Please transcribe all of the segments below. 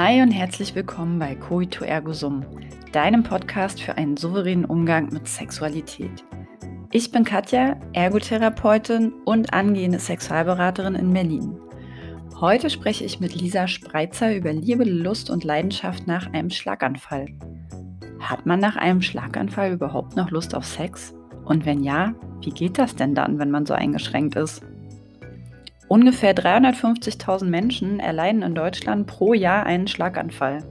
Hi und herzlich willkommen bei Coito Ergo Sum, deinem Podcast für einen souveränen Umgang mit Sexualität. Ich bin Katja, Ergotherapeutin und angehende Sexualberaterin in Berlin. Heute spreche ich mit Lisa Spreitzer über Liebe, Lust und Leidenschaft nach einem Schlaganfall. Hat man nach einem Schlaganfall überhaupt noch Lust auf Sex? Und wenn ja, wie geht das denn dann, wenn man so eingeschränkt ist? Ungefähr 350.000 Menschen erleiden in Deutschland pro Jahr einen Schlaganfall.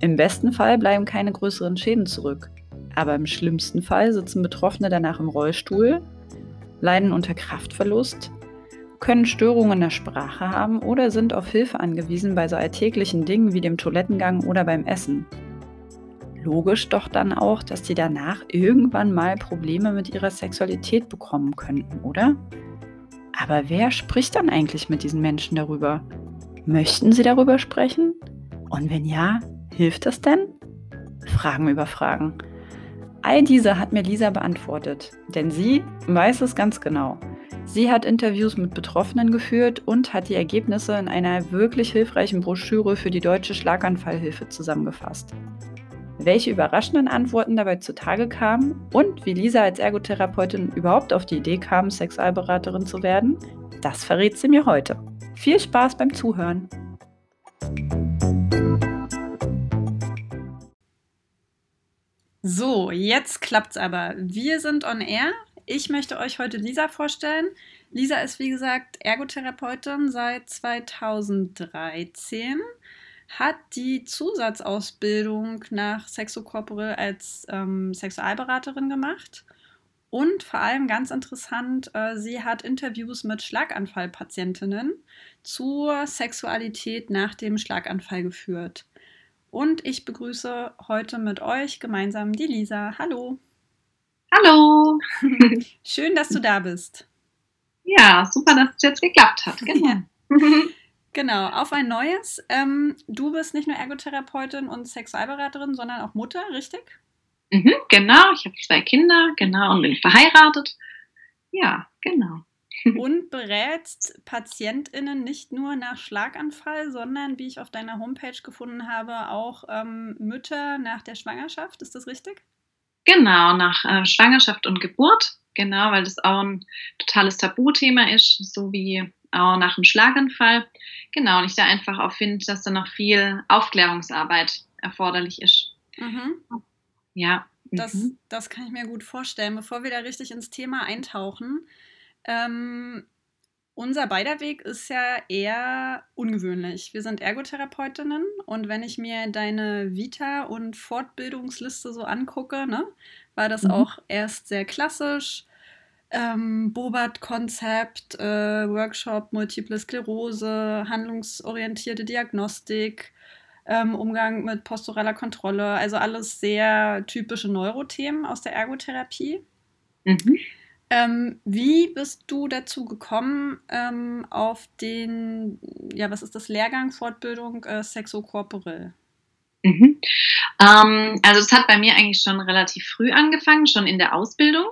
Im besten Fall bleiben keine größeren Schäden zurück, aber im schlimmsten Fall sitzen Betroffene danach im Rollstuhl, leiden unter Kraftverlust, können Störungen der Sprache haben oder sind auf Hilfe angewiesen bei so alltäglichen Dingen wie dem Toilettengang oder beim Essen. Logisch doch dann auch, dass die danach irgendwann mal Probleme mit ihrer Sexualität bekommen könnten, oder? Aber wer spricht dann eigentlich mit diesen Menschen darüber? Möchten sie darüber sprechen? Und wenn ja, hilft das denn? Fragen über Fragen. All diese hat mir Lisa beantwortet, denn sie weiß es ganz genau. Sie hat Interviews mit Betroffenen geführt und hat die Ergebnisse in einer wirklich hilfreichen Broschüre für die deutsche Schlaganfallhilfe zusammengefasst. Welche überraschenden Antworten dabei zutage kamen und wie Lisa als Ergotherapeutin überhaupt auf die Idee kam, Sexualberaterin zu werden, das verrät sie mir heute. Viel Spaß beim Zuhören! So, jetzt klappt's aber. Wir sind on air. Ich möchte euch heute Lisa vorstellen. Lisa ist, wie gesagt, Ergotherapeutin seit 2013 hat die Zusatzausbildung nach Sexokorporell als ähm, Sexualberaterin gemacht. Und vor allem ganz interessant, äh, sie hat Interviews mit Schlaganfallpatientinnen zur Sexualität nach dem Schlaganfall geführt. Und ich begrüße heute mit euch gemeinsam die Lisa. Hallo. Hallo. Schön, dass du da bist. Ja, super, dass es jetzt geklappt hat. Genau. Ja. Genau, auf ein neues. Ähm, du bist nicht nur Ergotherapeutin und Sexualberaterin, sondern auch Mutter, richtig? Mhm, genau, ich habe zwei Kinder, genau, und bin verheiratet. Ja, genau. Und berätst PatientInnen nicht nur nach Schlaganfall, sondern, wie ich auf deiner Homepage gefunden habe, auch ähm, Mütter nach der Schwangerschaft. Ist das richtig? Genau, nach äh, Schwangerschaft und Geburt. Genau, weil das auch ein totales Tabuthema ist, so wie auch nach dem Schlaganfall. Genau, und ich da einfach auch finde, dass da noch viel Aufklärungsarbeit erforderlich ist. Mhm. Ja. Das, mhm. das kann ich mir gut vorstellen. Bevor wir da richtig ins Thema eintauchen, ähm, unser beider Weg ist ja eher ungewöhnlich. Wir sind Ergotherapeutinnen und wenn ich mir deine Vita und Fortbildungsliste so angucke, ne, war das mhm. auch erst sehr klassisch ähm, Bobat-Konzept, äh, Workshop, Multiple Sklerose, handlungsorientierte Diagnostik, ähm, Umgang mit posturaler Kontrolle, also alles sehr typische Neurothemen aus der Ergotherapie. Mhm. Ähm, wie bist du dazu gekommen, ähm, auf den, ja, was ist das, Lehrgang, Fortbildung äh, Sexokorporell? Mhm. Ähm, also es hat bei mir eigentlich schon relativ früh angefangen, schon in der Ausbildung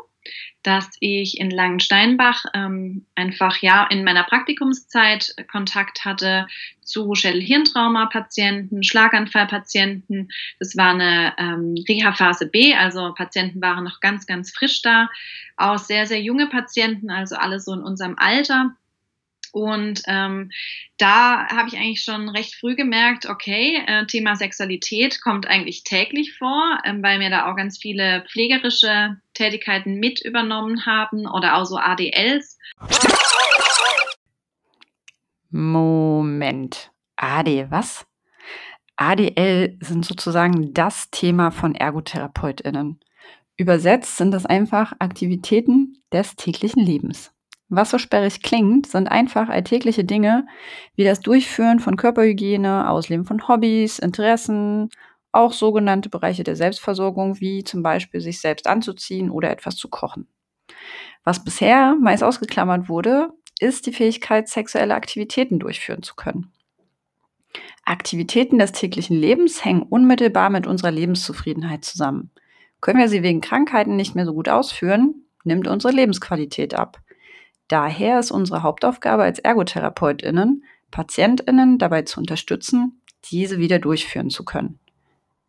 dass ich in Langensteinbach ähm, einfach ja in meiner Praktikumszeit Kontakt hatte zu Schädel-Hirntrauma-Patienten, Schlaganfall-Patienten. Das war eine ähm, Reha-Phase B, also Patienten waren noch ganz, ganz frisch da. Auch sehr, sehr junge Patienten, also alle so in unserem Alter. Und ähm, da habe ich eigentlich schon recht früh gemerkt, okay, äh, Thema Sexualität kommt eigentlich täglich vor, ähm, weil mir da auch ganz viele pflegerische Tätigkeiten mit übernommen haben oder auch so ADLs. Moment. AD, was? ADL sind sozusagen das Thema von ErgotherapeutInnen. Übersetzt sind das einfach Aktivitäten des täglichen Lebens. Was so sperrig klingt, sind einfach alltägliche Dinge wie das Durchführen von Körperhygiene, Ausleben von Hobbys, Interessen, auch sogenannte Bereiche der Selbstversorgung, wie zum Beispiel sich selbst anzuziehen oder etwas zu kochen. Was bisher meist ausgeklammert wurde, ist die Fähigkeit, sexuelle Aktivitäten durchführen zu können. Aktivitäten des täglichen Lebens hängen unmittelbar mit unserer Lebenszufriedenheit zusammen. Können wir sie wegen Krankheiten nicht mehr so gut ausführen, nimmt unsere Lebensqualität ab. Daher ist unsere Hauptaufgabe als ErgotherapeutInnen, PatientInnen dabei zu unterstützen, diese wieder durchführen zu können.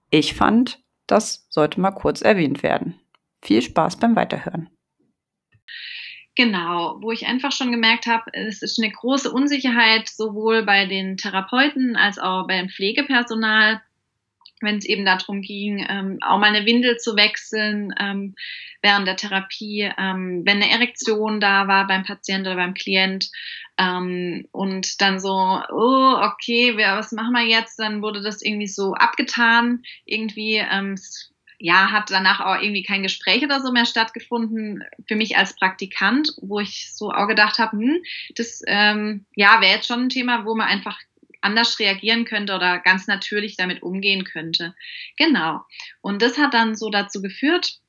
Ich fand, das sollte mal kurz erwähnt werden. Viel Spaß beim Weiterhören. Genau, wo ich einfach schon gemerkt habe, es ist eine große Unsicherheit sowohl bei den Therapeuten als auch beim Pflegepersonal, wenn es eben darum ging, ähm, auch mal eine Windel zu wechseln ähm, während der Therapie, ähm, wenn eine Erektion da war beim Patienten oder beim Klient ähm, und dann so, oh, okay, was machen wir jetzt? Dann wurde das irgendwie so abgetan, irgendwie, ähm, ja, hat danach auch irgendwie kein Gespräch oder so mehr stattgefunden für mich als Praktikant, wo ich so auch gedacht habe, hm, das ähm, ja wäre jetzt schon ein Thema, wo man einfach anders reagieren könnte oder ganz natürlich damit umgehen könnte. Genau. Und das hat dann so dazu geführt,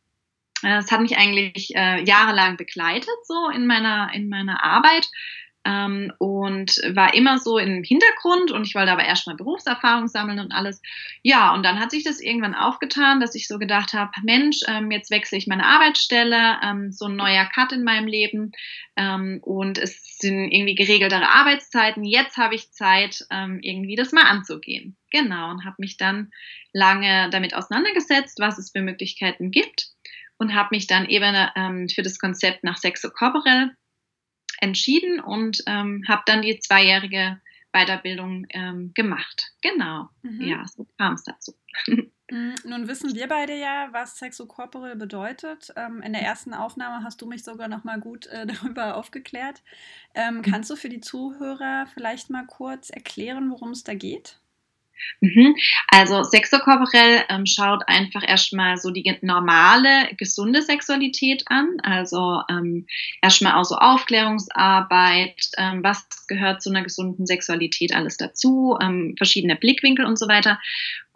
äh, es hat mich eigentlich äh, jahrelang begleitet, so in meiner, in meiner Arbeit, ähm, und war immer so im Hintergrund und ich wollte aber erstmal Berufserfahrung sammeln und alles. Ja, und dann hat sich das irgendwann aufgetan, dass ich so gedacht habe, Mensch, ähm, jetzt wechsle ich meine Arbeitsstelle, ähm, so ein neuer Cut in meinem Leben ähm, und es sind irgendwie geregeltere Arbeitszeiten. Jetzt habe ich Zeit, ähm, irgendwie das mal anzugehen. Genau, und habe mich dann lange damit auseinandergesetzt, was es für Möglichkeiten gibt und habe mich dann eben ähm, für das Konzept nach Sexo Corporel entschieden und ähm, habe dann die zweijährige Weiterbildung ähm, gemacht. Genau. Mhm. Ja, so kam es dazu. Mm, nun wissen wir beide ja, was Sexocorporal bedeutet. Ähm, in der ersten Aufnahme hast du mich sogar noch mal gut äh, darüber aufgeklärt. Ähm, mhm. kannst du für die Zuhörer vielleicht mal kurz erklären, worum es da geht? Mhm. Also sexokorporell ähm, schaut einfach erstmal so die normale, gesunde Sexualität an. Also ähm, erstmal auch so Aufklärungsarbeit, ähm, was gehört zu einer gesunden Sexualität alles dazu, ähm, verschiedene Blickwinkel und so weiter.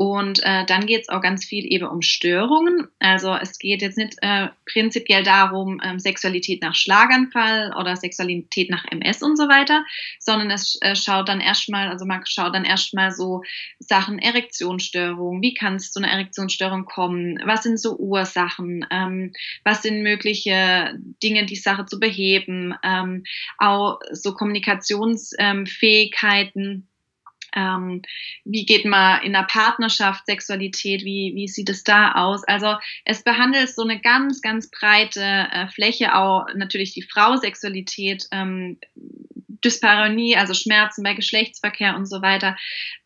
Und äh, dann geht es auch ganz viel eben um Störungen. Also es geht jetzt nicht äh, prinzipiell darum, ähm, Sexualität nach Schlaganfall oder Sexualität nach MS und so weiter, sondern es äh, schaut dann erstmal, also man schaut dann erstmal so Sachen Erektionsstörung, wie kann es zu einer Erektionsstörung kommen, was sind so Ursachen, ähm, was sind mögliche Dinge, die Sache zu beheben, ähm, auch so Kommunikationsfähigkeiten. Ähm, wie geht man in einer Partnerschaft Sexualität, wie, wie sieht es da aus? Also es behandelt so eine ganz, ganz breite äh, Fläche, auch natürlich die Frau Sexualität, ähm, Dyspareunie, also Schmerzen bei Geschlechtsverkehr und so weiter,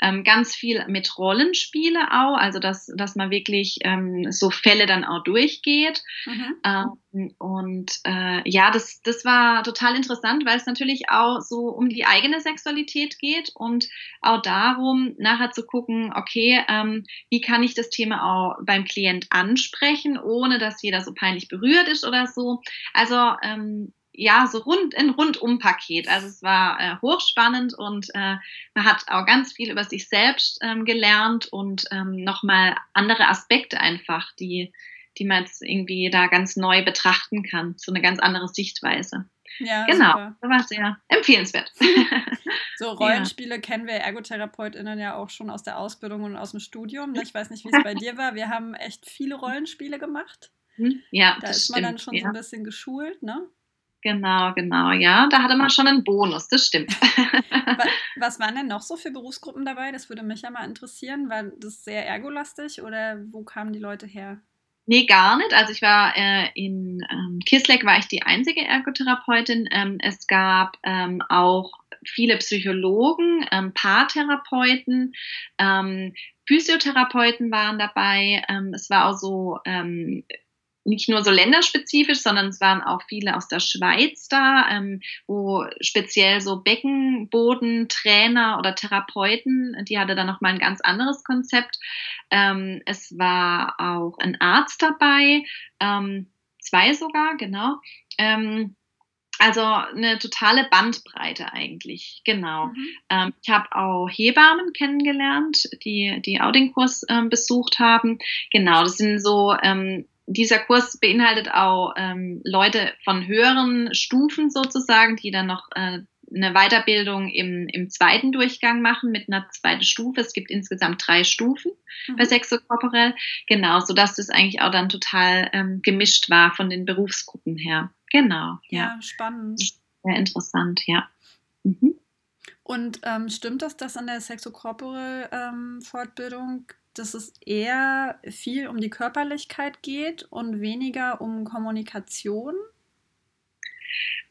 ähm, ganz viel mit Rollenspiele auch, also dass, dass man wirklich ähm, so Fälle dann auch durchgeht. Mhm. Ähm, und äh, ja, das, das war total interessant, weil es natürlich auch so um die eigene Sexualität geht und auch darum, nachher zu gucken, okay, ähm, wie kann ich das Thema auch beim Klient ansprechen, ohne dass jeder so peinlich berührt ist oder so. Also ähm, ja, so rund, ein Rundum-Paket. Also es war äh, hochspannend und äh, man hat auch ganz viel über sich selbst ähm, gelernt und ähm, nochmal andere Aspekte einfach, die, die man jetzt irgendwie da ganz neu betrachten kann. So eine ganz andere Sichtweise. Ja, genau. Super. Das war sehr empfehlenswert. So Rollenspiele ja. kennen wir ErgotherapeutInnen ja auch schon aus der Ausbildung und aus dem Studium. Ich weiß nicht, wie es bei dir war. Wir haben echt viele Rollenspiele gemacht. Hm? Ja, da ist man stimmt. dann schon ja. so ein bisschen geschult, ne? Genau, genau, ja. Da hatte man schon einen Bonus, das stimmt. Was waren denn noch so für Berufsgruppen dabei? Das würde mich ja mal interessieren. War das sehr ergolastig oder wo kamen die Leute her? Nee, gar nicht. Also ich war äh, in ähm, Kisleck war ich die einzige Ergotherapeutin. Ähm, es gab ähm, auch viele Psychologen, ähm, Paartherapeuten, ähm, Physiotherapeuten waren dabei. Ähm, es war auch so nicht nur so länderspezifisch, sondern es waren auch viele aus der Schweiz da, ähm, wo speziell so Beckenbodentrainer oder Therapeuten, die hatte dann nochmal ein ganz anderes Konzept. Ähm, es war auch ein Arzt dabei, ähm, zwei sogar, genau. Ähm, also eine totale Bandbreite eigentlich, genau. Mhm. Ähm, ich habe auch Hebammen kennengelernt, die die Outing-Kurs ähm, besucht haben. Genau, das sind so dieser Kurs beinhaltet auch ähm, Leute von höheren Stufen sozusagen, die dann noch äh, eine Weiterbildung im, im zweiten Durchgang machen mit einer zweiten Stufe. Es gibt insgesamt drei Stufen mhm. bei Sexokorporell. Genau, so dass das eigentlich auch dann total ähm, gemischt war von den Berufsgruppen her. Genau. Ja, ja spannend. Sehr interessant, ja. Mhm. Und ähm, stimmt das, dass in der Sexocorporal-Fortbildung, ähm, dass es eher viel um die Körperlichkeit geht und weniger um Kommunikation?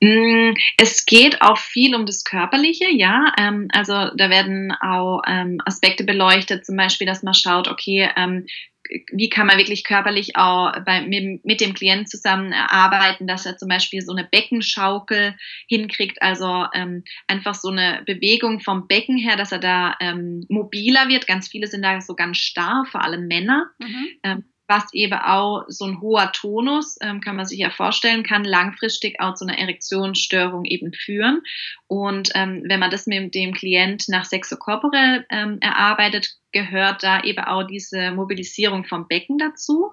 Mm, es geht auch viel um das Körperliche, ja. Ähm, also da werden auch ähm, Aspekte beleuchtet, zum Beispiel, dass man schaut, okay, ähm, wie kann man wirklich körperlich auch bei, mit, dem Klienten zusammenarbeiten, dass er zum Beispiel so eine Beckenschaukel hinkriegt, also ähm, einfach so eine Bewegung vom Becken her, dass er da ähm, mobiler wird. Ganz viele sind da so ganz starr, vor allem Männer. Mhm. Ähm, was eben auch so ein hoher Tonus, ähm, kann man sich ja vorstellen, kann langfristig auch zu einer Erektionsstörung eben führen. Und ähm, wenn man das mit dem Klient nach Sexokorporell ähm, erarbeitet, gehört da eben auch diese Mobilisierung vom Becken dazu.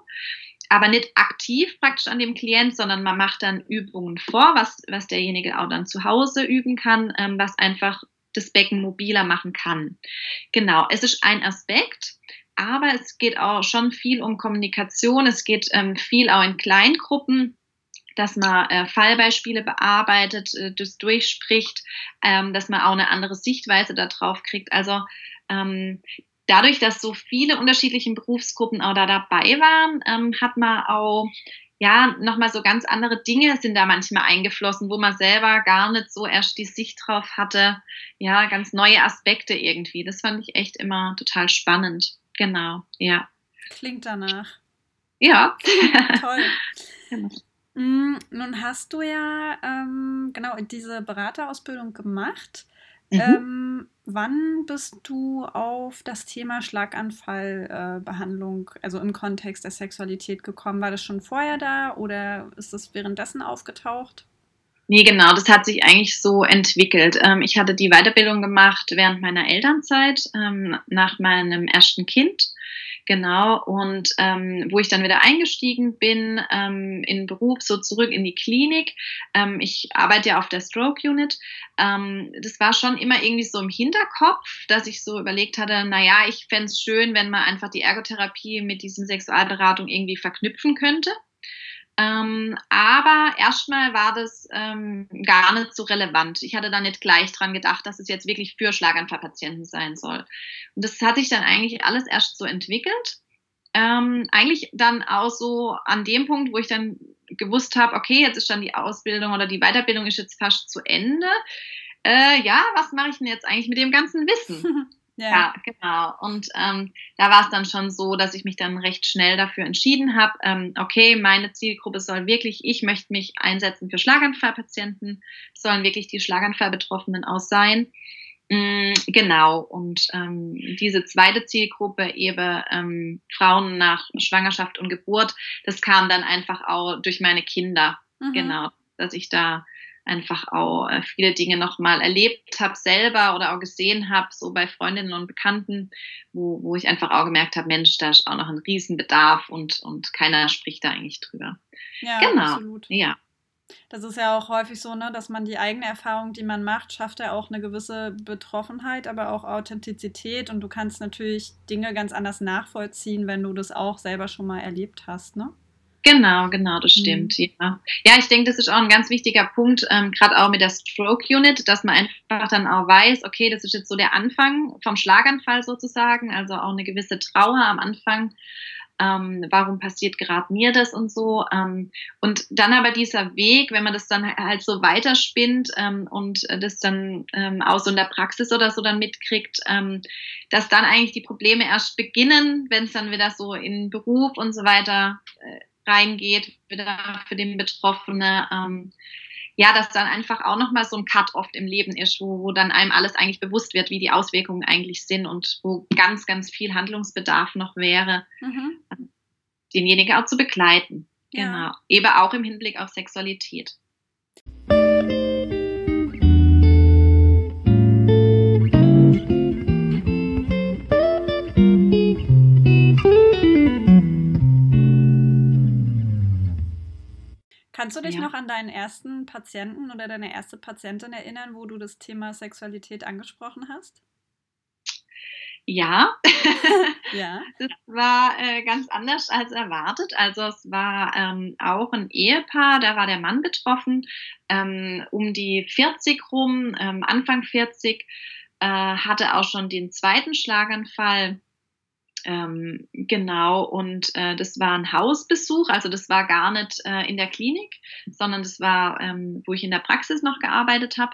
Aber nicht aktiv praktisch an dem Klient, sondern man macht dann Übungen vor, was, was derjenige auch dann zu Hause üben kann, ähm, was einfach das Becken mobiler machen kann. Genau, es ist ein Aspekt aber es geht auch schon viel um Kommunikation. Es geht ähm, viel auch in Kleingruppen, dass man äh, Fallbeispiele bearbeitet, äh, das durchspricht, ähm, dass man auch eine andere Sichtweise darauf kriegt. Also ähm, dadurch, dass so viele unterschiedliche Berufsgruppen auch da dabei waren, ähm, hat man auch ja, nochmal so ganz andere Dinge sind da manchmal eingeflossen, wo man selber gar nicht so erst die Sicht drauf hatte. Ja, ganz neue Aspekte irgendwie. Das fand ich echt immer total spannend. Genau, ja. Klingt danach. Ja. Toll. Genau. Mm, nun hast du ja ähm, genau diese Beraterausbildung gemacht. Mhm. Ähm, wann bist du auf das Thema Schlaganfallbehandlung, äh, also im Kontext der Sexualität gekommen? War das schon vorher da oder ist das währenddessen aufgetaucht? Nee, genau, das hat sich eigentlich so entwickelt. Ähm, ich hatte die Weiterbildung gemacht während meiner Elternzeit, ähm, nach meinem ersten Kind. Genau, und ähm, wo ich dann wieder eingestiegen bin ähm, in Beruf, so zurück in die Klinik. Ähm, ich arbeite ja auf der Stroke Unit. Ähm, das war schon immer irgendwie so im Hinterkopf, dass ich so überlegt hatte, naja, ich fände es schön, wenn man einfach die Ergotherapie mit diesen Sexualberatung irgendwie verknüpfen könnte. Ähm, aber erstmal war das ähm, gar nicht so relevant. Ich hatte da nicht gleich dran gedacht, dass es jetzt wirklich für Schlaganfallpatienten sein soll. Und das hat sich dann eigentlich alles erst so entwickelt. Ähm, eigentlich dann auch so an dem Punkt, wo ich dann gewusst habe, okay, jetzt ist dann die Ausbildung oder die Weiterbildung ist jetzt fast zu Ende. Äh, ja, was mache ich denn jetzt eigentlich mit dem ganzen Wissen? Ja, ja genau. Und ähm, da war es dann schon so, dass ich mich dann recht schnell dafür entschieden habe, ähm, okay, meine Zielgruppe soll wirklich, ich möchte mich einsetzen für Schlaganfallpatienten, sollen wirklich die Schlaganfallbetroffenen aus sein. Mm, genau, und ähm, diese zweite Zielgruppe, eben ähm, Frauen nach Schwangerschaft und Geburt, das kam dann einfach auch durch meine Kinder. Mhm. Genau, dass ich da einfach auch äh, viele Dinge nochmal erlebt habe selber oder auch gesehen habe, so bei Freundinnen und Bekannten, wo, wo ich einfach auch gemerkt habe, Mensch, da ist auch noch ein Riesenbedarf und, und keiner spricht da eigentlich drüber. Ja, genau. absolut. Ja. Das ist ja auch häufig so, ne, dass man die eigene Erfahrung, die man macht, schafft ja auch eine gewisse Betroffenheit, aber auch Authentizität und du kannst natürlich Dinge ganz anders nachvollziehen, wenn du das auch selber schon mal erlebt hast, ne? Genau, genau, das mhm. stimmt. Mhm. Ja. ja, ich denke, das ist auch ein ganz wichtiger Punkt, ähm, gerade auch mit der Stroke Unit, dass man einfach dann auch weiß, okay, das ist jetzt so der Anfang vom Schlaganfall sozusagen, also auch eine gewisse Trauer am Anfang. Ähm, warum passiert gerade mir das und so. Ähm, und dann aber dieser Weg, wenn man das dann halt so weiterspinnt ähm, und das dann ähm, auch so in der Praxis oder so dann mitkriegt, ähm, dass dann eigentlich die Probleme erst beginnen, wenn es dann wieder so in Beruf und so weiter äh, reingeht, für den Betroffene. Ähm, ja, dass dann einfach auch nochmal so ein Cut oft im Leben ist, wo, wo dann einem alles eigentlich bewusst wird, wie die Auswirkungen eigentlich sind und wo ganz, ganz viel Handlungsbedarf noch wäre, mhm. denjenigen auch zu begleiten. Ja. Genau. Eben auch im Hinblick auf Sexualität. Kannst du dich ja. noch an deinen ersten Patienten oder deine erste Patientin erinnern, wo du das Thema Sexualität angesprochen hast? Ja, ja. das war äh, ganz anders als erwartet. Also es war ähm, auch ein Ehepaar, da war der Mann betroffen, ähm, um die 40 rum, ähm, Anfang 40, äh, hatte auch schon den zweiten Schlaganfall. Ähm, genau, und äh, das war ein Hausbesuch, also das war gar nicht äh, in der Klinik, sondern das war, ähm, wo ich in der Praxis noch gearbeitet habe.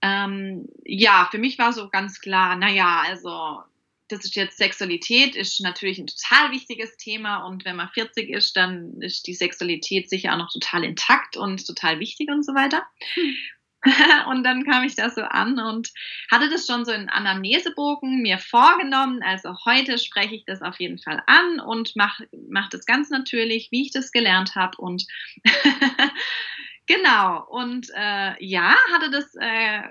Ähm, ja, für mich war so ganz klar, naja, also das ist jetzt Sexualität, ist natürlich ein total wichtiges Thema und wenn man 40 ist, dann ist die Sexualität sicher auch noch total intakt und total wichtig und so weiter. Und dann kam ich da so an und hatte das schon so in Anamnesebogen mir vorgenommen. Also heute spreche ich das auf jeden Fall an und mache mach das ganz natürlich, wie ich das gelernt habe. Und genau, und äh, ja, hatte das äh,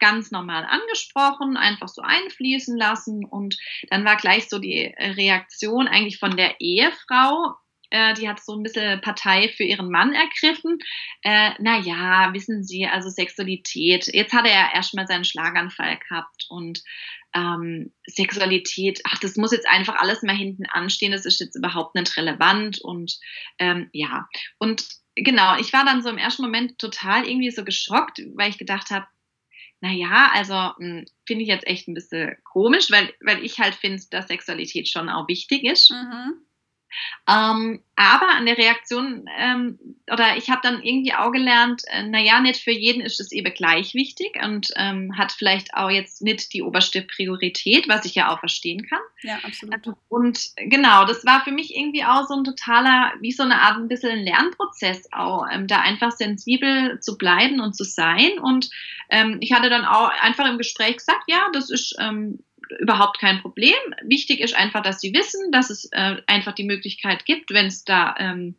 ganz normal angesprochen, einfach so einfließen lassen. Und dann war gleich so die Reaktion eigentlich von der Ehefrau, äh, die hat so ein bisschen Partei für ihren Mann ergriffen. Äh, naja, wissen Sie, also Sexualität. Jetzt hat er ja erstmal seinen Schlaganfall gehabt und ähm, Sexualität, ach, das muss jetzt einfach alles mal hinten anstehen, das ist jetzt überhaupt nicht relevant und ähm, ja. Und genau, ich war dann so im ersten Moment total irgendwie so geschockt, weil ich gedacht habe, naja, also hm, finde ich jetzt echt ein bisschen komisch, weil, weil ich halt finde, dass Sexualität schon auch wichtig ist. Mhm. Ähm, aber an der Reaktion, ähm, oder ich habe dann irgendwie auch gelernt, äh, naja, nicht für jeden ist es eben gleich wichtig und ähm, hat vielleicht auch jetzt nicht die oberste Priorität, was ich ja auch verstehen kann. Ja, absolut. Und genau, das war für mich irgendwie auch so ein totaler, wie so eine Art ein bisschen ein Lernprozess auch, ähm, da einfach sensibel zu bleiben und zu sein. Und ähm, ich hatte dann auch einfach im Gespräch gesagt, ja, das ist ähm, überhaupt kein Problem. Wichtig ist einfach, dass sie wissen, dass es äh, einfach die Möglichkeit gibt, wenn es da, ähm,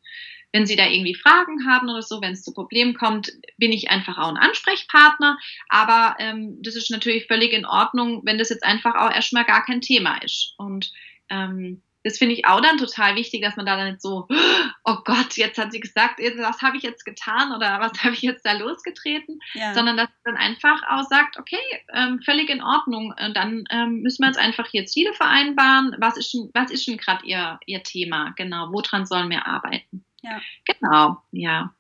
wenn sie da irgendwie Fragen haben oder so, wenn es zu Problemen kommt, bin ich einfach auch ein Ansprechpartner. Aber ähm, das ist natürlich völlig in Ordnung, wenn das jetzt einfach auch erstmal gar kein Thema ist. Und ähm, das finde ich auch dann total wichtig, dass man da dann nicht so, oh Gott, jetzt hat sie gesagt, was habe ich jetzt getan oder was habe ich jetzt da losgetreten, ja. sondern dass man dann einfach auch sagt, okay, ähm, völlig in Ordnung, und dann ähm, müssen wir jetzt einfach hier Ziele vereinbaren, was ist, was ist denn gerade ihr, ihr Thema, genau, woran sollen wir arbeiten? Ja. Genau, ja.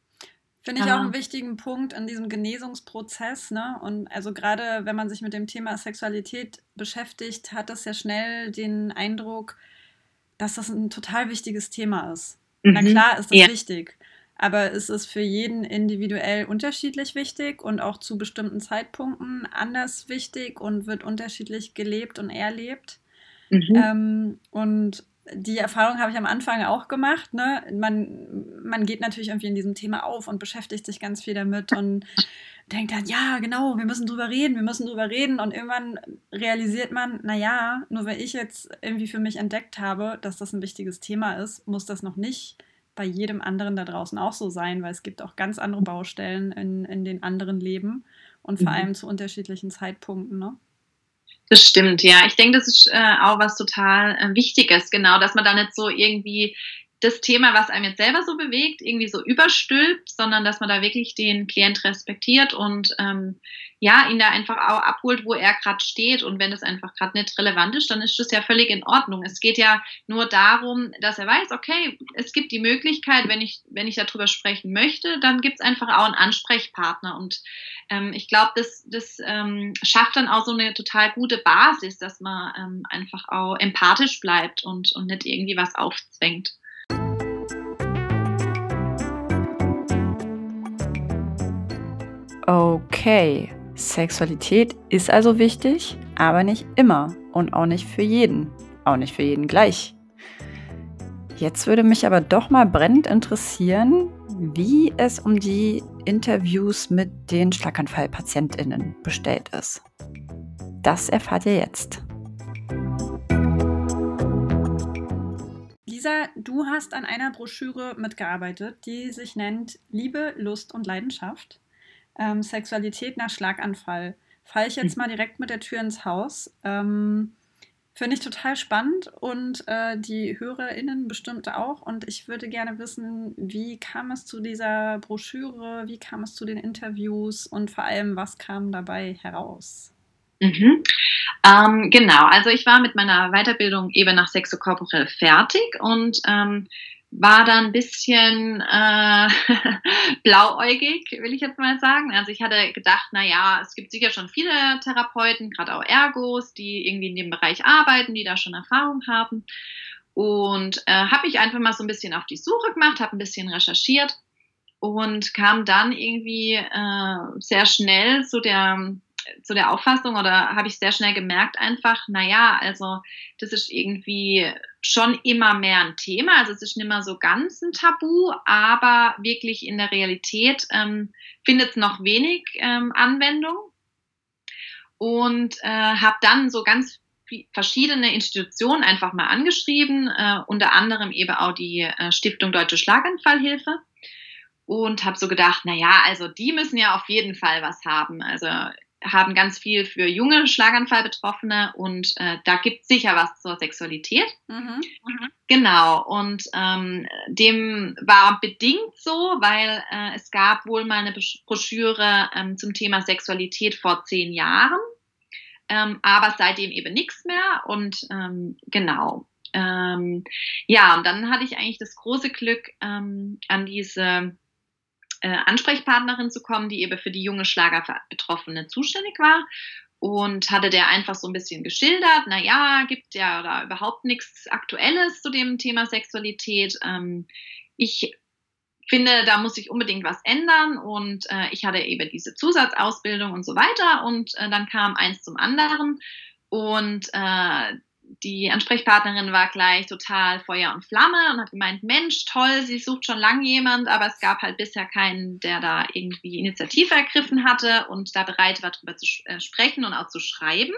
Finde ich auch einen wichtigen Punkt in diesem Genesungsprozess. Ne? Und also gerade wenn man sich mit dem Thema Sexualität beschäftigt, hat das ja schnell den Eindruck, dass das ein total wichtiges Thema ist. Mhm. Na klar ist das ja. wichtig, aber es ist für jeden individuell unterschiedlich wichtig und auch zu bestimmten Zeitpunkten anders wichtig und wird unterschiedlich gelebt und erlebt. Mhm. Ähm, und die Erfahrung habe ich am Anfang auch gemacht. Ne? Man, man geht natürlich irgendwie in diesem Thema auf und beschäftigt sich ganz viel damit und denkt dann, ja, genau, wir müssen drüber reden, wir müssen drüber reden. Und irgendwann realisiert man, naja, nur weil ich jetzt irgendwie für mich entdeckt habe, dass das ein wichtiges Thema ist, muss das noch nicht bei jedem anderen da draußen auch so sein, weil es gibt auch ganz andere Baustellen in, in den anderen Leben und vor mhm. allem zu unterschiedlichen Zeitpunkten. Ne? Das stimmt, ja. Ich denke, das ist äh, auch was total äh, Wichtiges, genau, dass man da nicht so irgendwie das Thema, was einem jetzt selber so bewegt, irgendwie so überstülpt, sondern dass man da wirklich den Klient respektiert und ähm, ja, ihn da einfach auch abholt, wo er gerade steht. Und wenn es einfach gerade nicht relevant ist, dann ist das ja völlig in Ordnung. Es geht ja nur darum, dass er weiß, okay, es gibt die Möglichkeit, wenn ich, wenn ich darüber sprechen möchte, dann gibt es einfach auch einen Ansprechpartner. Und ähm, ich glaube, das, das ähm, schafft dann auch so eine total gute Basis, dass man ähm, einfach auch empathisch bleibt und, und nicht irgendwie was aufzwängt. Okay, Sexualität ist also wichtig, aber nicht immer und auch nicht für jeden, auch nicht für jeden gleich. Jetzt würde mich aber doch mal brennend interessieren, wie es um die Interviews mit den Schlaganfallpatientinnen bestellt ist. Das erfahrt ihr jetzt. Lisa, du hast an einer Broschüre mitgearbeitet, die sich nennt Liebe, Lust und Leidenschaft ähm, Sexualität nach Schlaganfall. Falle ich jetzt mhm. mal direkt mit der Tür ins Haus. Ähm, Finde ich total spannend und äh, die HörerInnen bestimmt auch. Und ich würde gerne wissen, wie kam es zu dieser Broschüre, wie kam es zu den Interviews und vor allem, was kam dabei heraus? Mhm. Ähm, genau, also ich war mit meiner Weiterbildung eben nach Sexokorporell fertig und ähm, war dann ein bisschen äh, blauäugig, will ich jetzt mal sagen. Also ich hatte gedacht, na ja, es gibt sicher schon viele Therapeuten, gerade auch Ergos, die irgendwie in dem Bereich arbeiten, die da schon Erfahrung haben. Und äh, habe ich einfach mal so ein bisschen auf die Suche gemacht, habe ein bisschen recherchiert und kam dann irgendwie äh, sehr schnell zu der zu der Auffassung oder habe ich sehr schnell gemerkt einfach, naja, also das ist irgendwie schon immer mehr ein Thema, also es ist nicht mehr so ganz ein Tabu, aber wirklich in der Realität ähm, findet es noch wenig ähm, Anwendung. Und äh, habe dann so ganz verschiedene Institutionen einfach mal angeschrieben, äh, unter anderem eben auch die äh, Stiftung Deutsche Schlaganfallhilfe. Und habe so gedacht, naja, also die müssen ja auf jeden Fall was haben. Also haben ganz viel für junge Schlaganfallbetroffene und äh, da gibt es sicher was zur Sexualität. Mhm. Mhm. Genau, und ähm, dem war bedingt so, weil äh, es gab wohl mal eine Broschüre ähm, zum Thema Sexualität vor zehn Jahren, ähm, aber seitdem eben nichts mehr und ähm, genau. Ähm, ja, und dann hatte ich eigentlich das große Glück, ähm, an diese äh, Ansprechpartnerin zu kommen, die eben für die junge Schlagerbetroffene zuständig war. Und hatte der einfach so ein bisschen geschildert, naja, gibt ja da überhaupt nichts Aktuelles zu dem Thema Sexualität. Ähm, ich finde, da muss sich unbedingt was ändern. Und äh, ich hatte eben diese Zusatzausbildung und so weiter. Und äh, dann kam eins zum anderen. Und äh, die Ansprechpartnerin war gleich total Feuer und Flamme und hat gemeint, Mensch, toll, sie sucht schon lange jemand, aber es gab halt bisher keinen, der da irgendwie Initiative ergriffen hatte und da bereit war, darüber zu äh, sprechen und auch zu schreiben.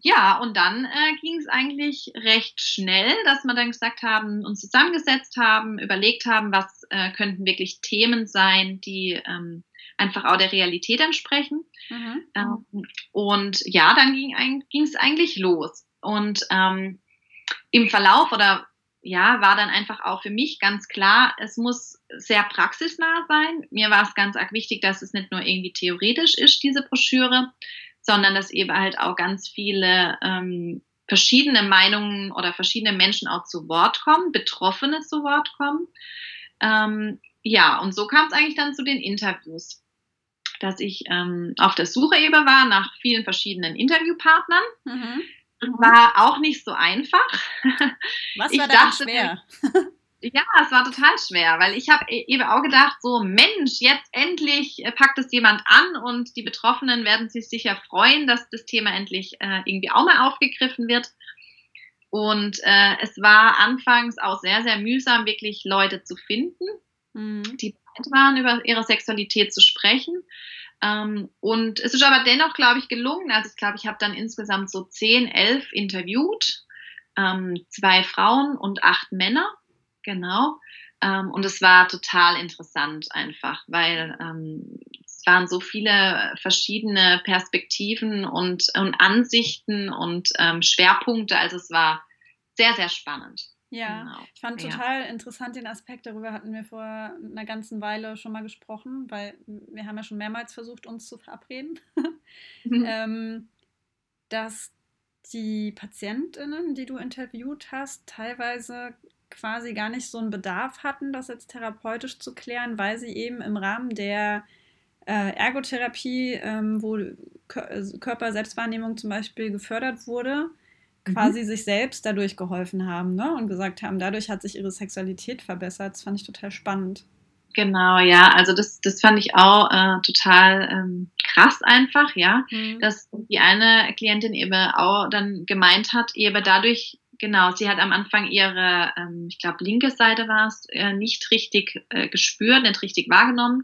Ja, und dann äh, ging es eigentlich recht schnell, dass wir dann gesagt haben, uns zusammengesetzt haben, überlegt haben, was äh, könnten wirklich Themen sein, die ähm, einfach auch der Realität entsprechen. Mhm. Ähm, und ja, dann ging es eigentlich los. Und ähm, im Verlauf oder ja, war dann einfach auch für mich ganz klar, es muss sehr praxisnah sein. Mir war es ganz arg wichtig, dass es nicht nur irgendwie theoretisch ist, diese Broschüre, sondern dass eben halt auch ganz viele ähm, verschiedene Meinungen oder verschiedene Menschen auch zu Wort kommen, Betroffene zu Wort kommen. Ähm, ja, und so kam es eigentlich dann zu den Interviews, dass ich ähm, auf der Suche eben war nach vielen verschiedenen Interviewpartnern. Mhm. War auch nicht so einfach. Was war da schwer? Ja, es war total schwer, weil ich habe e-, eben auch gedacht, so Mensch, jetzt endlich äh, packt es jemand an und die Betroffenen werden sich sicher freuen, dass das Thema endlich äh, irgendwie auch mal aufgegriffen wird. Und äh, es war anfangs auch sehr, sehr mühsam, wirklich Leute zu finden, mhm. die bereit waren, über ihre Sexualität zu sprechen. Ähm, und es ist aber dennoch, glaube ich, gelungen. Also ich glaube, ich habe dann insgesamt so zehn, elf interviewt, ähm, zwei Frauen und acht Männer, genau. Ähm, und es war total interessant einfach, weil ähm, es waren so viele verschiedene Perspektiven und, und Ansichten und ähm, Schwerpunkte. Also es war sehr, sehr spannend. Ja, genau. ich fand total ja. interessant den Aspekt, darüber hatten wir vor einer ganzen Weile schon mal gesprochen, weil wir haben ja schon mehrmals versucht, uns zu verabreden, mhm. ähm, dass die Patientinnen, die du interviewt hast, teilweise quasi gar nicht so einen Bedarf hatten, das jetzt therapeutisch zu klären, weil sie eben im Rahmen der äh, Ergotherapie, ähm, wo Körper-Selbstwahrnehmung zum Beispiel gefördert wurde, quasi mhm. sich selbst dadurch geholfen haben ne? und gesagt haben, dadurch hat sich ihre Sexualität verbessert. Das fand ich total spannend. Genau, ja, also das, das fand ich auch äh, total ähm, krass einfach, ja, mhm. dass die eine Klientin eben auch dann gemeint hat, eben dadurch, genau, sie hat am Anfang ihre, ähm, ich glaube, linke Seite war es, äh, nicht richtig äh, gespürt, nicht richtig wahrgenommen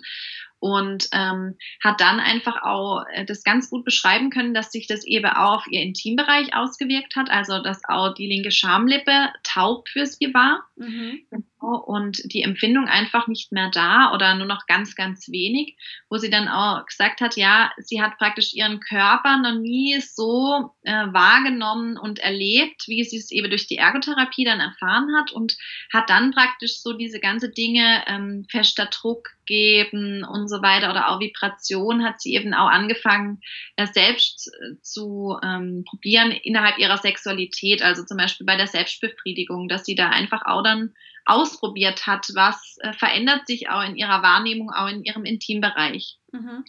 und ähm, hat dann einfach auch äh, das ganz gut beschreiben können, dass sich das eben auch auf ihr Intimbereich ausgewirkt hat, also dass auch die linke Schamlippe taub für sie war. Mhm. Und die Empfindung einfach nicht mehr da oder nur noch ganz, ganz wenig, wo sie dann auch gesagt hat, ja, sie hat praktisch ihren Körper noch nie so äh, wahrgenommen und erlebt, wie sie es eben durch die Ergotherapie dann erfahren hat und hat dann praktisch so diese ganze Dinge, ähm, fester Druck geben und so weiter oder auch Vibration hat sie eben auch angefangen, äh, selbst äh, zu ähm, probieren innerhalb ihrer Sexualität, also zum Beispiel bei der Selbstbefriedigung, dass sie da einfach auch dann ausprobiert hat, was äh, verändert sich auch in ihrer Wahrnehmung, auch in ihrem Intimbereich. Mhm.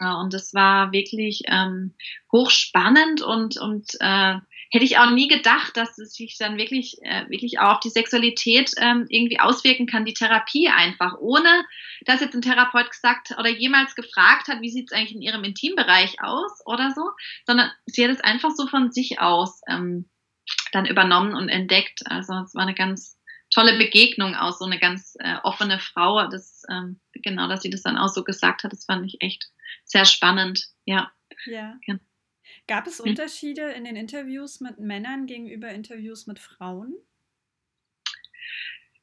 Ja, und das war wirklich ähm, hochspannend und, und äh, hätte ich auch nie gedacht, dass es sich dann wirklich, äh, wirklich auch auf die Sexualität ähm, irgendwie auswirken kann, die Therapie einfach, ohne dass jetzt ein Therapeut gesagt oder jemals gefragt hat, wie sieht es eigentlich in ihrem Intimbereich aus oder so, sondern sie hat es einfach so von sich aus ähm, dann übernommen und entdeckt. Also es war eine ganz tolle Begegnung aus, so eine ganz äh, offene Frau. Das, ähm, genau, dass sie das dann auch so gesagt hat, das fand ich echt sehr spannend. Ja. Ja. Genau. Gab es hm. Unterschiede in den Interviews mit Männern gegenüber Interviews mit Frauen?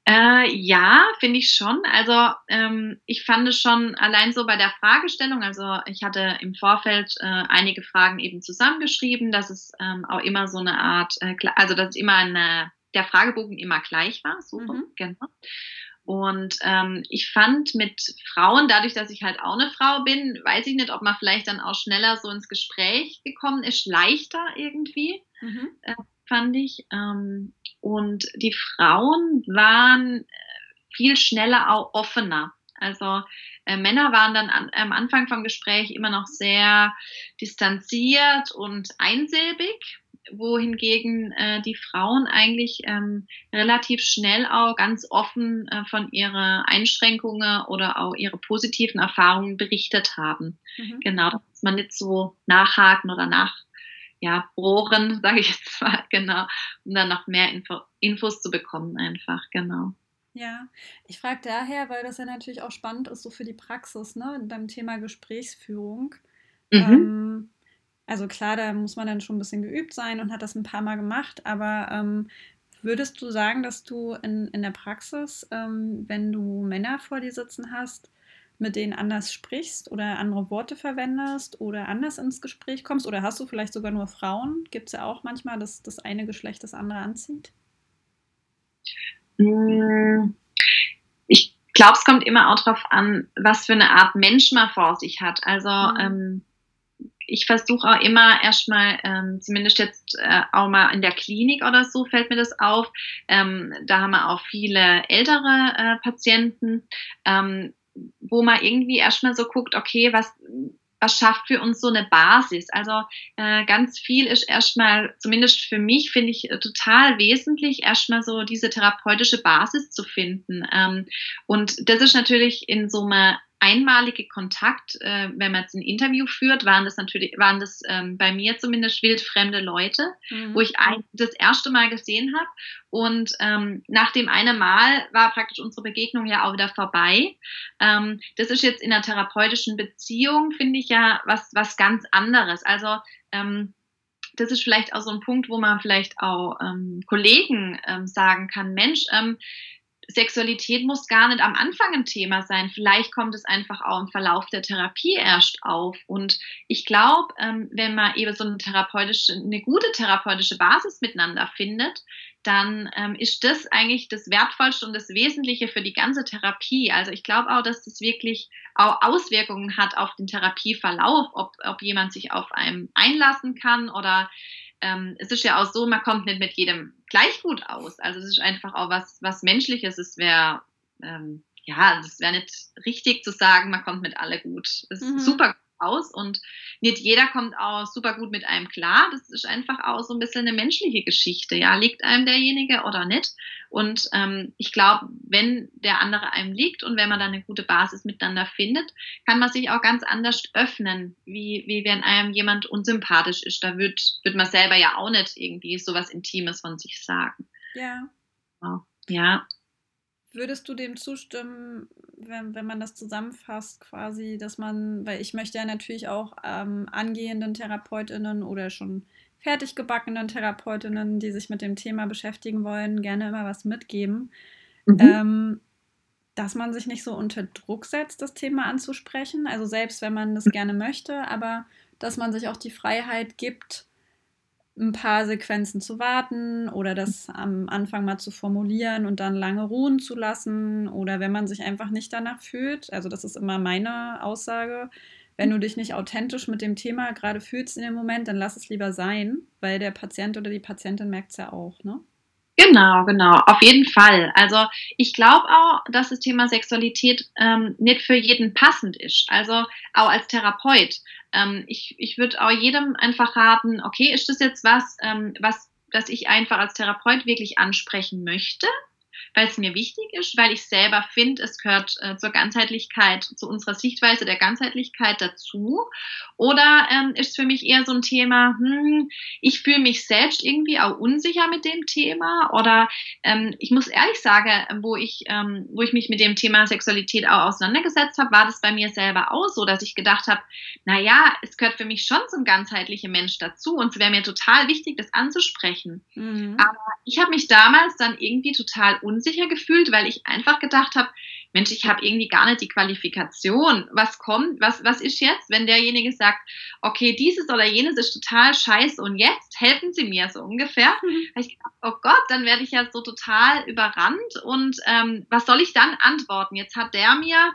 Äh, ja, finde ich schon. Also ähm, ich fand es schon allein so bei der Fragestellung, also ich hatte im Vorfeld äh, einige Fragen eben zusammengeschrieben, dass es ähm, auch immer so eine Art, äh, also dass es immer eine der Fragebogen immer gleich war. So, mhm. genau. Und ähm, ich fand mit Frauen, dadurch, dass ich halt auch eine Frau bin, weiß ich nicht, ob man vielleicht dann auch schneller so ins Gespräch gekommen ist, leichter irgendwie, mhm. äh, fand ich. Ähm, und die Frauen waren äh, viel schneller auch offener. Also äh, Männer waren dann an, am Anfang vom Gespräch immer noch sehr distanziert und einsilbig wohingegen äh, die Frauen eigentlich ähm, relativ schnell auch ganz offen äh, von ihren Einschränkungen oder auch ihre positiven Erfahrungen berichtet haben. Mhm. Genau, dass man nicht so nachhaken oder nach ja, bohren, sage ich jetzt mal, genau, um dann noch mehr Info Infos zu bekommen, einfach, genau. Ja, ich frage daher, weil das ja natürlich auch spannend ist, so für die Praxis, ne, beim Thema Gesprächsführung. Mhm. Ähm, also klar, da muss man dann schon ein bisschen geübt sein und hat das ein paar Mal gemacht, aber ähm, würdest du sagen, dass du in, in der Praxis, ähm, wenn du Männer vor dir sitzen hast, mit denen anders sprichst oder andere Worte verwendest oder anders ins Gespräch kommst? Oder hast du vielleicht sogar nur Frauen? Gibt es ja auch manchmal, dass das eine Geschlecht das andere anzieht? Hm, ich glaube, es kommt immer auch darauf an, was für eine Art Mensch man vor sich hat. Also mhm. ähm, ich versuche auch immer erstmal, ähm, zumindest jetzt äh, auch mal in der Klinik oder so fällt mir das auf. Ähm, da haben wir auch viele ältere äh, Patienten, ähm, wo man irgendwie erstmal so guckt, okay, was, was schafft für uns so eine Basis? Also äh, ganz viel ist erstmal, zumindest für mich, finde ich äh, total wesentlich, erstmal so diese therapeutische Basis zu finden. Ähm, und das ist natürlich in so einer einmalige Kontakt, äh, wenn man jetzt ein Interview führt, waren das natürlich, waren das ähm, bei mir zumindest wildfremde Leute, mhm. wo ich ein, das erste Mal gesehen habe. Und ähm, nach dem einen Mal war praktisch unsere Begegnung ja auch wieder vorbei. Ähm, das ist jetzt in einer therapeutischen Beziehung, finde ich ja was, was ganz anderes. Also ähm, das ist vielleicht auch so ein Punkt, wo man vielleicht auch ähm, Kollegen ähm, sagen kann, Mensch, ähm, Sexualität muss gar nicht am Anfang ein Thema sein. Vielleicht kommt es einfach auch im Verlauf der Therapie erst auf. Und ich glaube, ähm, wenn man eben so eine therapeutische, eine gute therapeutische Basis miteinander findet, dann ähm, ist das eigentlich das Wertvollste und das Wesentliche für die ganze Therapie. Also ich glaube auch, dass das wirklich auch Auswirkungen hat auf den Therapieverlauf, ob, ob jemand sich auf einem einlassen kann oder ähm, es ist ja auch so, man kommt nicht mit jedem gleich gut aus. Also es ist einfach auch was, was Menschliches. Es wäre, ähm, ja, es wäre nicht richtig zu sagen, man kommt mit alle gut. Es ist mhm. super aus und nicht jeder kommt auch super gut mit einem klar. Das ist einfach auch so ein bisschen eine menschliche Geschichte. Ja, liegt einem derjenige oder nicht? Und ähm, ich glaube, wenn der andere einem liegt und wenn man dann eine gute Basis miteinander findet, kann man sich auch ganz anders öffnen, wie, wie wenn einem jemand unsympathisch ist. Da wird, wird man selber ja auch nicht irgendwie so was Intimes von sich sagen. Ja. Ja. Würdest du dem zustimmen, wenn, wenn man das zusammenfasst, quasi, dass man, weil ich möchte ja natürlich auch ähm, angehenden Therapeutinnen oder schon fertig gebackenen Therapeutinnen, die sich mit dem Thema beschäftigen wollen, gerne immer was mitgeben. mhm. ähm, dass man sich nicht so unter Druck setzt, das Thema anzusprechen. Also selbst wenn man das mhm. gerne möchte, aber dass man sich auch die Freiheit gibt, ein paar Sequenzen zu warten oder das am Anfang mal zu formulieren und dann lange ruhen zu lassen oder wenn man sich einfach nicht danach fühlt, also das ist immer meine Aussage, wenn du dich nicht authentisch mit dem Thema gerade fühlst in dem Moment, dann lass es lieber sein, weil der Patient oder die Patientin merkt es ja auch, ne? Genau, genau, auf jeden Fall. Also ich glaube auch, dass das Thema Sexualität ähm, nicht für jeden passend ist. Also auch als Therapeut. Ähm, ich ich würde auch jedem einfach raten, okay, ist das jetzt was, ähm, was, das ich einfach als Therapeut wirklich ansprechen möchte? Weil es mir wichtig ist, weil ich selber finde, es gehört äh, zur Ganzheitlichkeit, zu unserer Sichtweise der Ganzheitlichkeit dazu? Oder ähm, ist für mich eher so ein Thema, hm, ich fühle mich selbst irgendwie auch unsicher mit dem Thema? Oder ähm, ich muss ehrlich sagen, wo ich, ähm, wo ich mich mit dem Thema Sexualität auch auseinandergesetzt habe, war das bei mir selber auch so, dass ich gedacht habe, na ja, es gehört für mich schon zum ganzheitlichen Mensch dazu und es wäre mir total wichtig, das anzusprechen. Mhm. Aber ich habe mich damals dann irgendwie total unsicher gefühlt, weil ich einfach gedacht habe, Mensch, ich habe irgendwie gar nicht die Qualifikation. Was kommt, was, was ist jetzt, wenn derjenige sagt, okay, dieses oder jenes ist total scheiße und jetzt helfen Sie mir so ungefähr. Mhm. ich gedacht, oh Gott, dann werde ich ja so total überrannt und ähm, was soll ich dann antworten? Jetzt hat der mir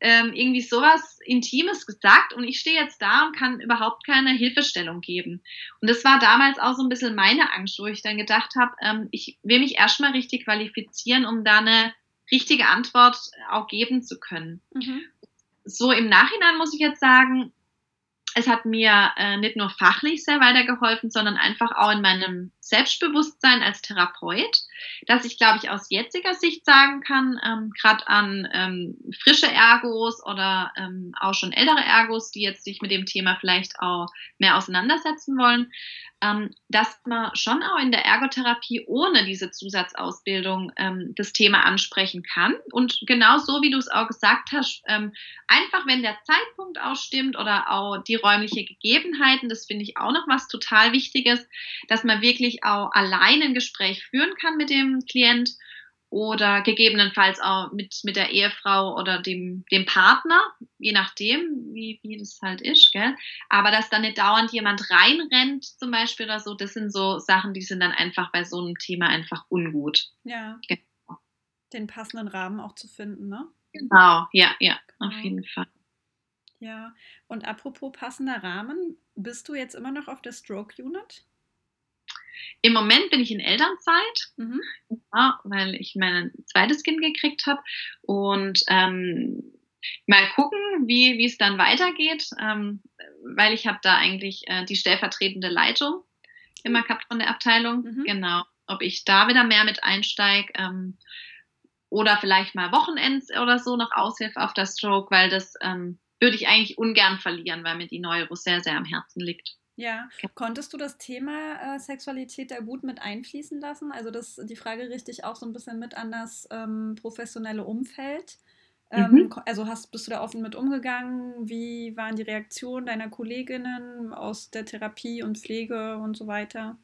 ähm, irgendwie sowas Intimes gesagt und ich stehe jetzt da und kann überhaupt keine Hilfestellung geben. Und das war damals auch so ein bisschen meine Angst, wo ich dann gedacht habe, ähm, ich will mich erstmal richtig qualifizieren, um da eine richtige Antwort auch geben zu können. Mhm. So im Nachhinein muss ich jetzt sagen, es hat mir äh, nicht nur fachlich sehr weitergeholfen, sondern einfach auch in meinem Selbstbewusstsein als Therapeut, dass ich, glaube ich, aus jetziger Sicht sagen kann, ähm, gerade an ähm, frische Ergos oder ähm, auch schon ältere Ergos, die jetzt sich mit dem Thema vielleicht auch mehr auseinandersetzen wollen, ähm, dass man schon auch in der Ergotherapie ohne diese Zusatzausbildung ähm, das Thema ansprechen kann. Und genau so, wie du es auch gesagt hast, ähm, einfach wenn der Zeitpunkt auch stimmt oder auch die räumliche Gegebenheiten, das finde ich auch noch was total Wichtiges, dass man wirklich auch allein ein Gespräch führen kann mit dem Klient oder gegebenenfalls auch mit, mit der Ehefrau oder dem, dem Partner, je nachdem, wie, wie das halt ist, gell? Aber dass da nicht dauernd jemand reinrennt, zum Beispiel oder so, das sind so Sachen, die sind dann einfach bei so einem Thema einfach ungut. Ja. Genau. Den passenden Rahmen auch zu finden, ne? Genau, ja, ja, genau. auf jeden Fall. Ja, und apropos passender Rahmen, bist du jetzt immer noch auf der Stroke Unit? Im Moment bin ich in Elternzeit, mhm. ja, weil ich mein zweites Kind gekriegt habe und ähm, mal gucken, wie es dann weitergeht, ähm, weil ich habe da eigentlich äh, die stellvertretende Leitung immer gehabt von der Abteilung. Mhm. Genau, ob ich da wieder mehr mit einsteige ähm, oder vielleicht mal Wochenends oder so noch aushilfe auf der Stroke, weil das ähm, würde ich eigentlich ungern verlieren, weil mir die Neuro sehr, sehr am Herzen liegt. Ja, konntest du das Thema äh, Sexualität da gut mit einfließen lassen? Also das, die Frage richte ich auch so ein bisschen mit an das ähm, professionelle Umfeld. Ähm, mhm. Also hast, bist du da offen mit umgegangen? Wie waren die Reaktionen deiner Kolleginnen aus der Therapie und Pflege und so weiter?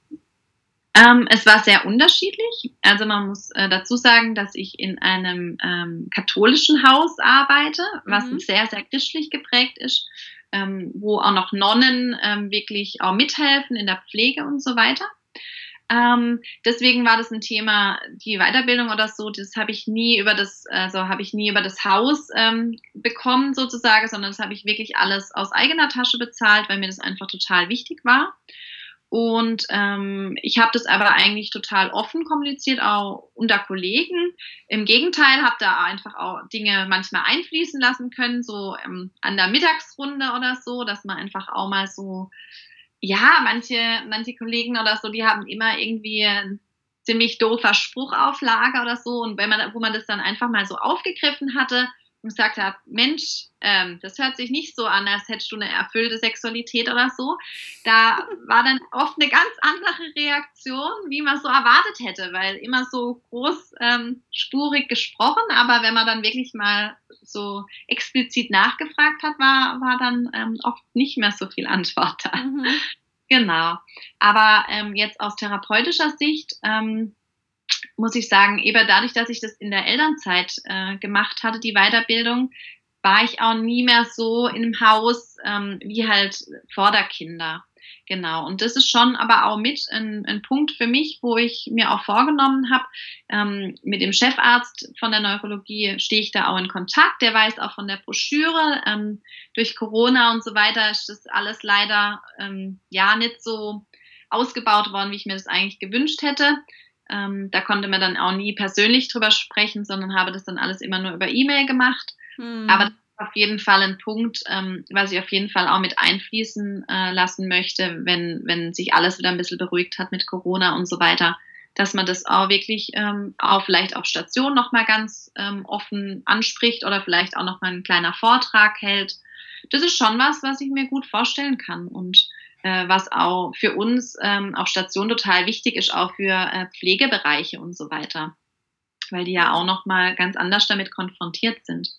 Ähm, es war sehr unterschiedlich. Also man muss äh, dazu sagen, dass ich in einem ähm, katholischen Haus arbeite, was mhm. sehr, sehr christlich geprägt ist ähm, wo auch noch Nonnen ähm, wirklich auch mithelfen in der Pflege und so weiter. Ähm, deswegen war das ein Thema, die Weiterbildung oder so, das habe ich nie über das, also habe ich nie über das Haus ähm, bekommen sozusagen, sondern das habe ich wirklich alles aus eigener Tasche bezahlt, weil mir das einfach total wichtig war. Und ähm, ich habe das aber eigentlich total offen kommuniziert, auch unter Kollegen. Im Gegenteil, habe da einfach auch Dinge manchmal einfließen lassen können, so ähm, an der Mittagsrunde oder so, dass man einfach auch mal so, ja, manche, manche Kollegen oder so, die haben immer irgendwie ein ziemlich doofer Spruch auf Lager oder so. Und wenn man, wo man das dann einfach mal so aufgegriffen hatte, und gesagt hat, Mensch, ähm, das hört sich nicht so an, als hättest du eine erfüllte Sexualität oder so. Da war dann oft eine ganz andere Reaktion, wie man so erwartet hätte, weil immer so großspurig ähm, gesprochen, aber wenn man dann wirklich mal so explizit nachgefragt hat, war, war dann ähm, oft nicht mehr so viel Antwort da. Mhm. Genau. Aber ähm, jetzt aus therapeutischer Sicht, ähm, muss ich sagen, eben dadurch, dass ich das in der Elternzeit äh, gemacht hatte, die Weiterbildung, war ich auch nie mehr so im Haus ähm, wie halt vor der Kinder. Genau, und das ist schon aber auch mit ein, ein Punkt für mich, wo ich mir auch vorgenommen habe, ähm, mit dem Chefarzt von der Neurologie stehe ich da auch in Kontakt, der weiß auch von der Broschüre. Ähm, durch Corona und so weiter ist das alles leider ähm, ja nicht so ausgebaut worden, wie ich mir das eigentlich gewünscht hätte. Ähm, da konnte man dann auch nie persönlich drüber sprechen, sondern habe das dann alles immer nur über E-Mail gemacht. Hm. Aber auf jeden Fall ein Punkt, ähm, was ich auf jeden Fall auch mit einfließen äh, lassen möchte, wenn, wenn sich alles wieder ein bisschen beruhigt hat mit Corona und so weiter, dass man das auch wirklich ähm, auch vielleicht auf Station nochmal ganz ähm, offen anspricht oder vielleicht auch nochmal ein kleiner Vortrag hält. Das ist schon was, was ich mir gut vorstellen kann und äh, was auch für uns ähm, auf Station total wichtig ist, auch für äh, Pflegebereiche und so weiter, weil die ja auch nochmal ganz anders damit konfrontiert sind.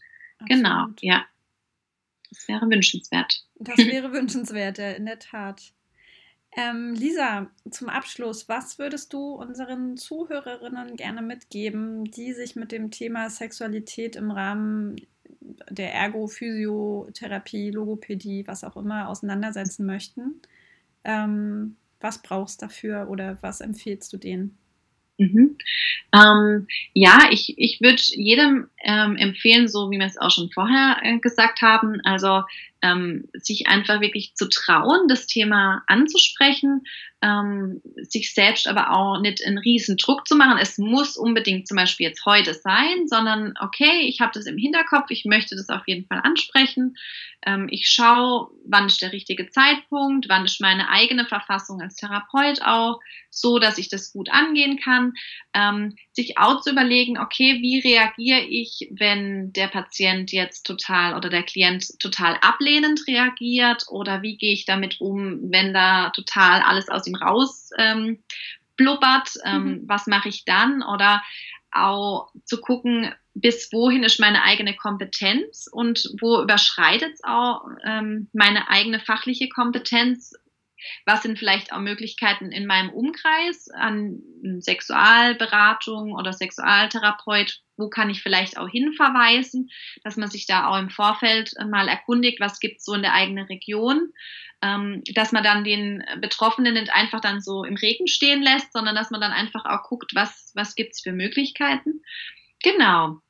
Genau, Absolut. Genau, ja. Das wäre wünschenswert. Das wäre wünschenswert, ja, in der Tat. Ähm, Lisa, zum Abschluss, was würdest du unseren Zuhörerinnen gerne mitgeben, die sich mit dem Thema Sexualität im Rahmen der Ergo, Physiotherapie, Logopädie, was auch immer, auseinandersetzen möchten? Ähm, was brauchst du dafür oder was empfiehlst du denen? Mhm. Ähm, ja, ich, ich würde jedem ähm, empfehlen, so wie wir es auch schon vorher äh, gesagt haben, also ähm, sich einfach wirklich zu trauen, das Thema anzusprechen, ähm, sich selbst aber auch nicht einen riesen Druck zu machen. Es muss unbedingt zum Beispiel jetzt heute sein, sondern okay, ich habe das im Hinterkopf, ich möchte das auf jeden Fall ansprechen. Ähm, ich schaue, wann ist der richtige Zeitpunkt, wann ist meine eigene Verfassung als Therapeut auch so, dass ich das gut angehen kann. Ähm, sich auch zu überlegen, okay, wie reagiere ich, wenn der Patient jetzt total oder der Klient total ablehnend reagiert oder wie gehe ich damit um, wenn da total alles aus ihm raus ähm, blubbert, ähm, mhm. was mache ich dann oder auch zu gucken, bis wohin ist meine eigene Kompetenz und wo überschreitet es auch ähm, meine eigene fachliche Kompetenz was sind vielleicht auch Möglichkeiten in meinem Umkreis an Sexualberatung oder Sexualtherapeut? Wo kann ich vielleicht auch hinverweisen, dass man sich da auch im Vorfeld mal erkundigt, was gibt es so in der eigenen Region? Ähm, dass man dann den Betroffenen nicht einfach dann so im Regen stehen lässt, sondern dass man dann einfach auch guckt, was, was gibt es für Möglichkeiten. Genau.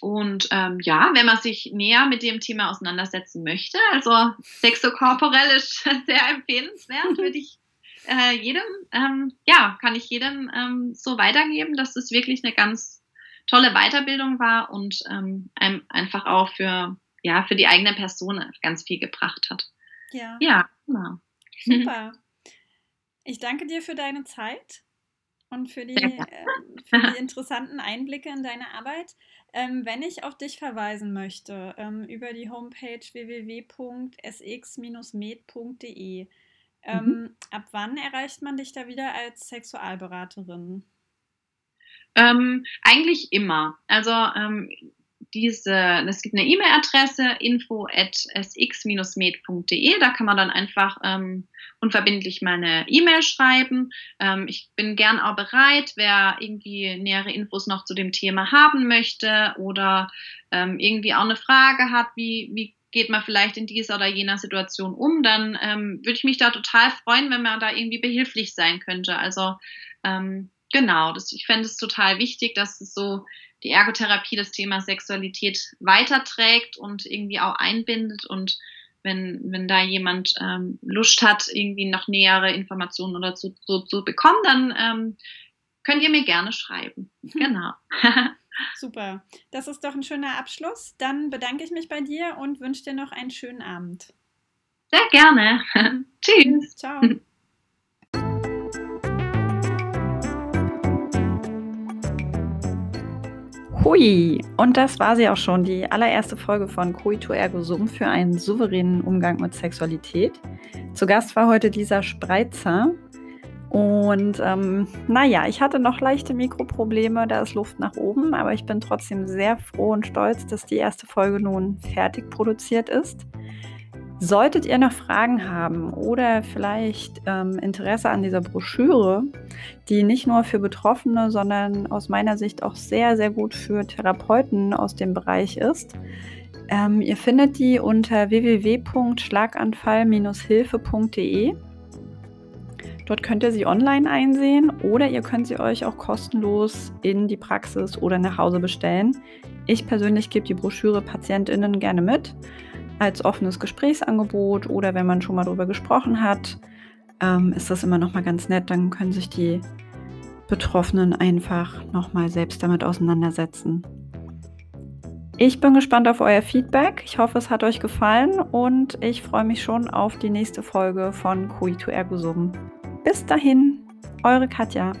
Und ähm, ja, wenn man sich näher mit dem Thema auseinandersetzen möchte, also sexokorporell ist sehr empfehlenswert, würde ich äh, jedem, ähm, ja, kann ich jedem ähm, so weitergeben, dass es wirklich eine ganz tolle Weiterbildung war und ähm, einem einfach auch für, ja, für die eigene Person ganz viel gebracht hat. Ja. Ja, genau. Super. Ich danke dir für deine Zeit und für die, äh, für die interessanten Einblicke in deine Arbeit. Ähm, wenn ich auf dich verweisen möchte, ähm, über die Homepage www.sx-med.de, ähm, mhm. ab wann erreicht man dich da wieder als Sexualberaterin? Ähm, eigentlich immer. Also ähm, diese, es gibt eine E-Mail-Adresse info at sx-med.de, da kann man dann einfach ähm, unverbindlich meine E-Mail schreiben. Ähm, ich bin gern auch bereit, wer irgendwie nähere Infos noch zu dem Thema haben möchte oder ähm, irgendwie auch eine Frage hat, wie, wie geht man vielleicht in dieser oder jener Situation um, dann ähm, würde ich mich da total freuen, wenn man da irgendwie behilflich sein könnte. Also ähm, genau, das, ich fände es total wichtig, dass es so die Ergotherapie das Thema Sexualität weiterträgt und irgendwie auch einbindet und wenn, wenn da jemand ähm, Lust hat, irgendwie noch nähere Informationen oder zu, zu, zu bekommen, dann ähm, könnt ihr mir gerne schreiben. Mhm. Genau. Super. Das ist doch ein schöner Abschluss. Dann bedanke ich mich bei dir und wünsche dir noch einen schönen Abend. Sehr gerne. Tschüss. Ciao. Hui, und das war sie auch schon, die allererste Folge von Coito Ergo Sum für einen souveränen Umgang mit Sexualität. Zu Gast war heute dieser Spreizer. Und ähm, naja, ich hatte noch leichte Mikroprobleme, da ist Luft nach oben, aber ich bin trotzdem sehr froh und stolz, dass die erste Folge nun fertig produziert ist. Solltet ihr noch Fragen haben oder vielleicht ähm, Interesse an dieser Broschüre, die nicht nur für Betroffene, sondern aus meiner Sicht auch sehr, sehr gut für Therapeuten aus dem Bereich ist, ähm, ihr findet die unter www.schlaganfall-hilfe.de. Dort könnt ihr sie online einsehen oder ihr könnt sie euch auch kostenlos in die Praxis oder nach Hause bestellen. Ich persönlich gebe die Broschüre PatientInnen gerne mit als offenes Gesprächsangebot oder wenn man schon mal darüber gesprochen hat, ähm, ist das immer noch mal ganz nett. Dann können sich die Betroffenen einfach noch mal selbst damit auseinandersetzen. Ich bin gespannt auf euer Feedback. Ich hoffe, es hat euch gefallen und ich freue mich schon auf die nächste Folge von Coito Ergo Sum. Bis dahin, eure Katja.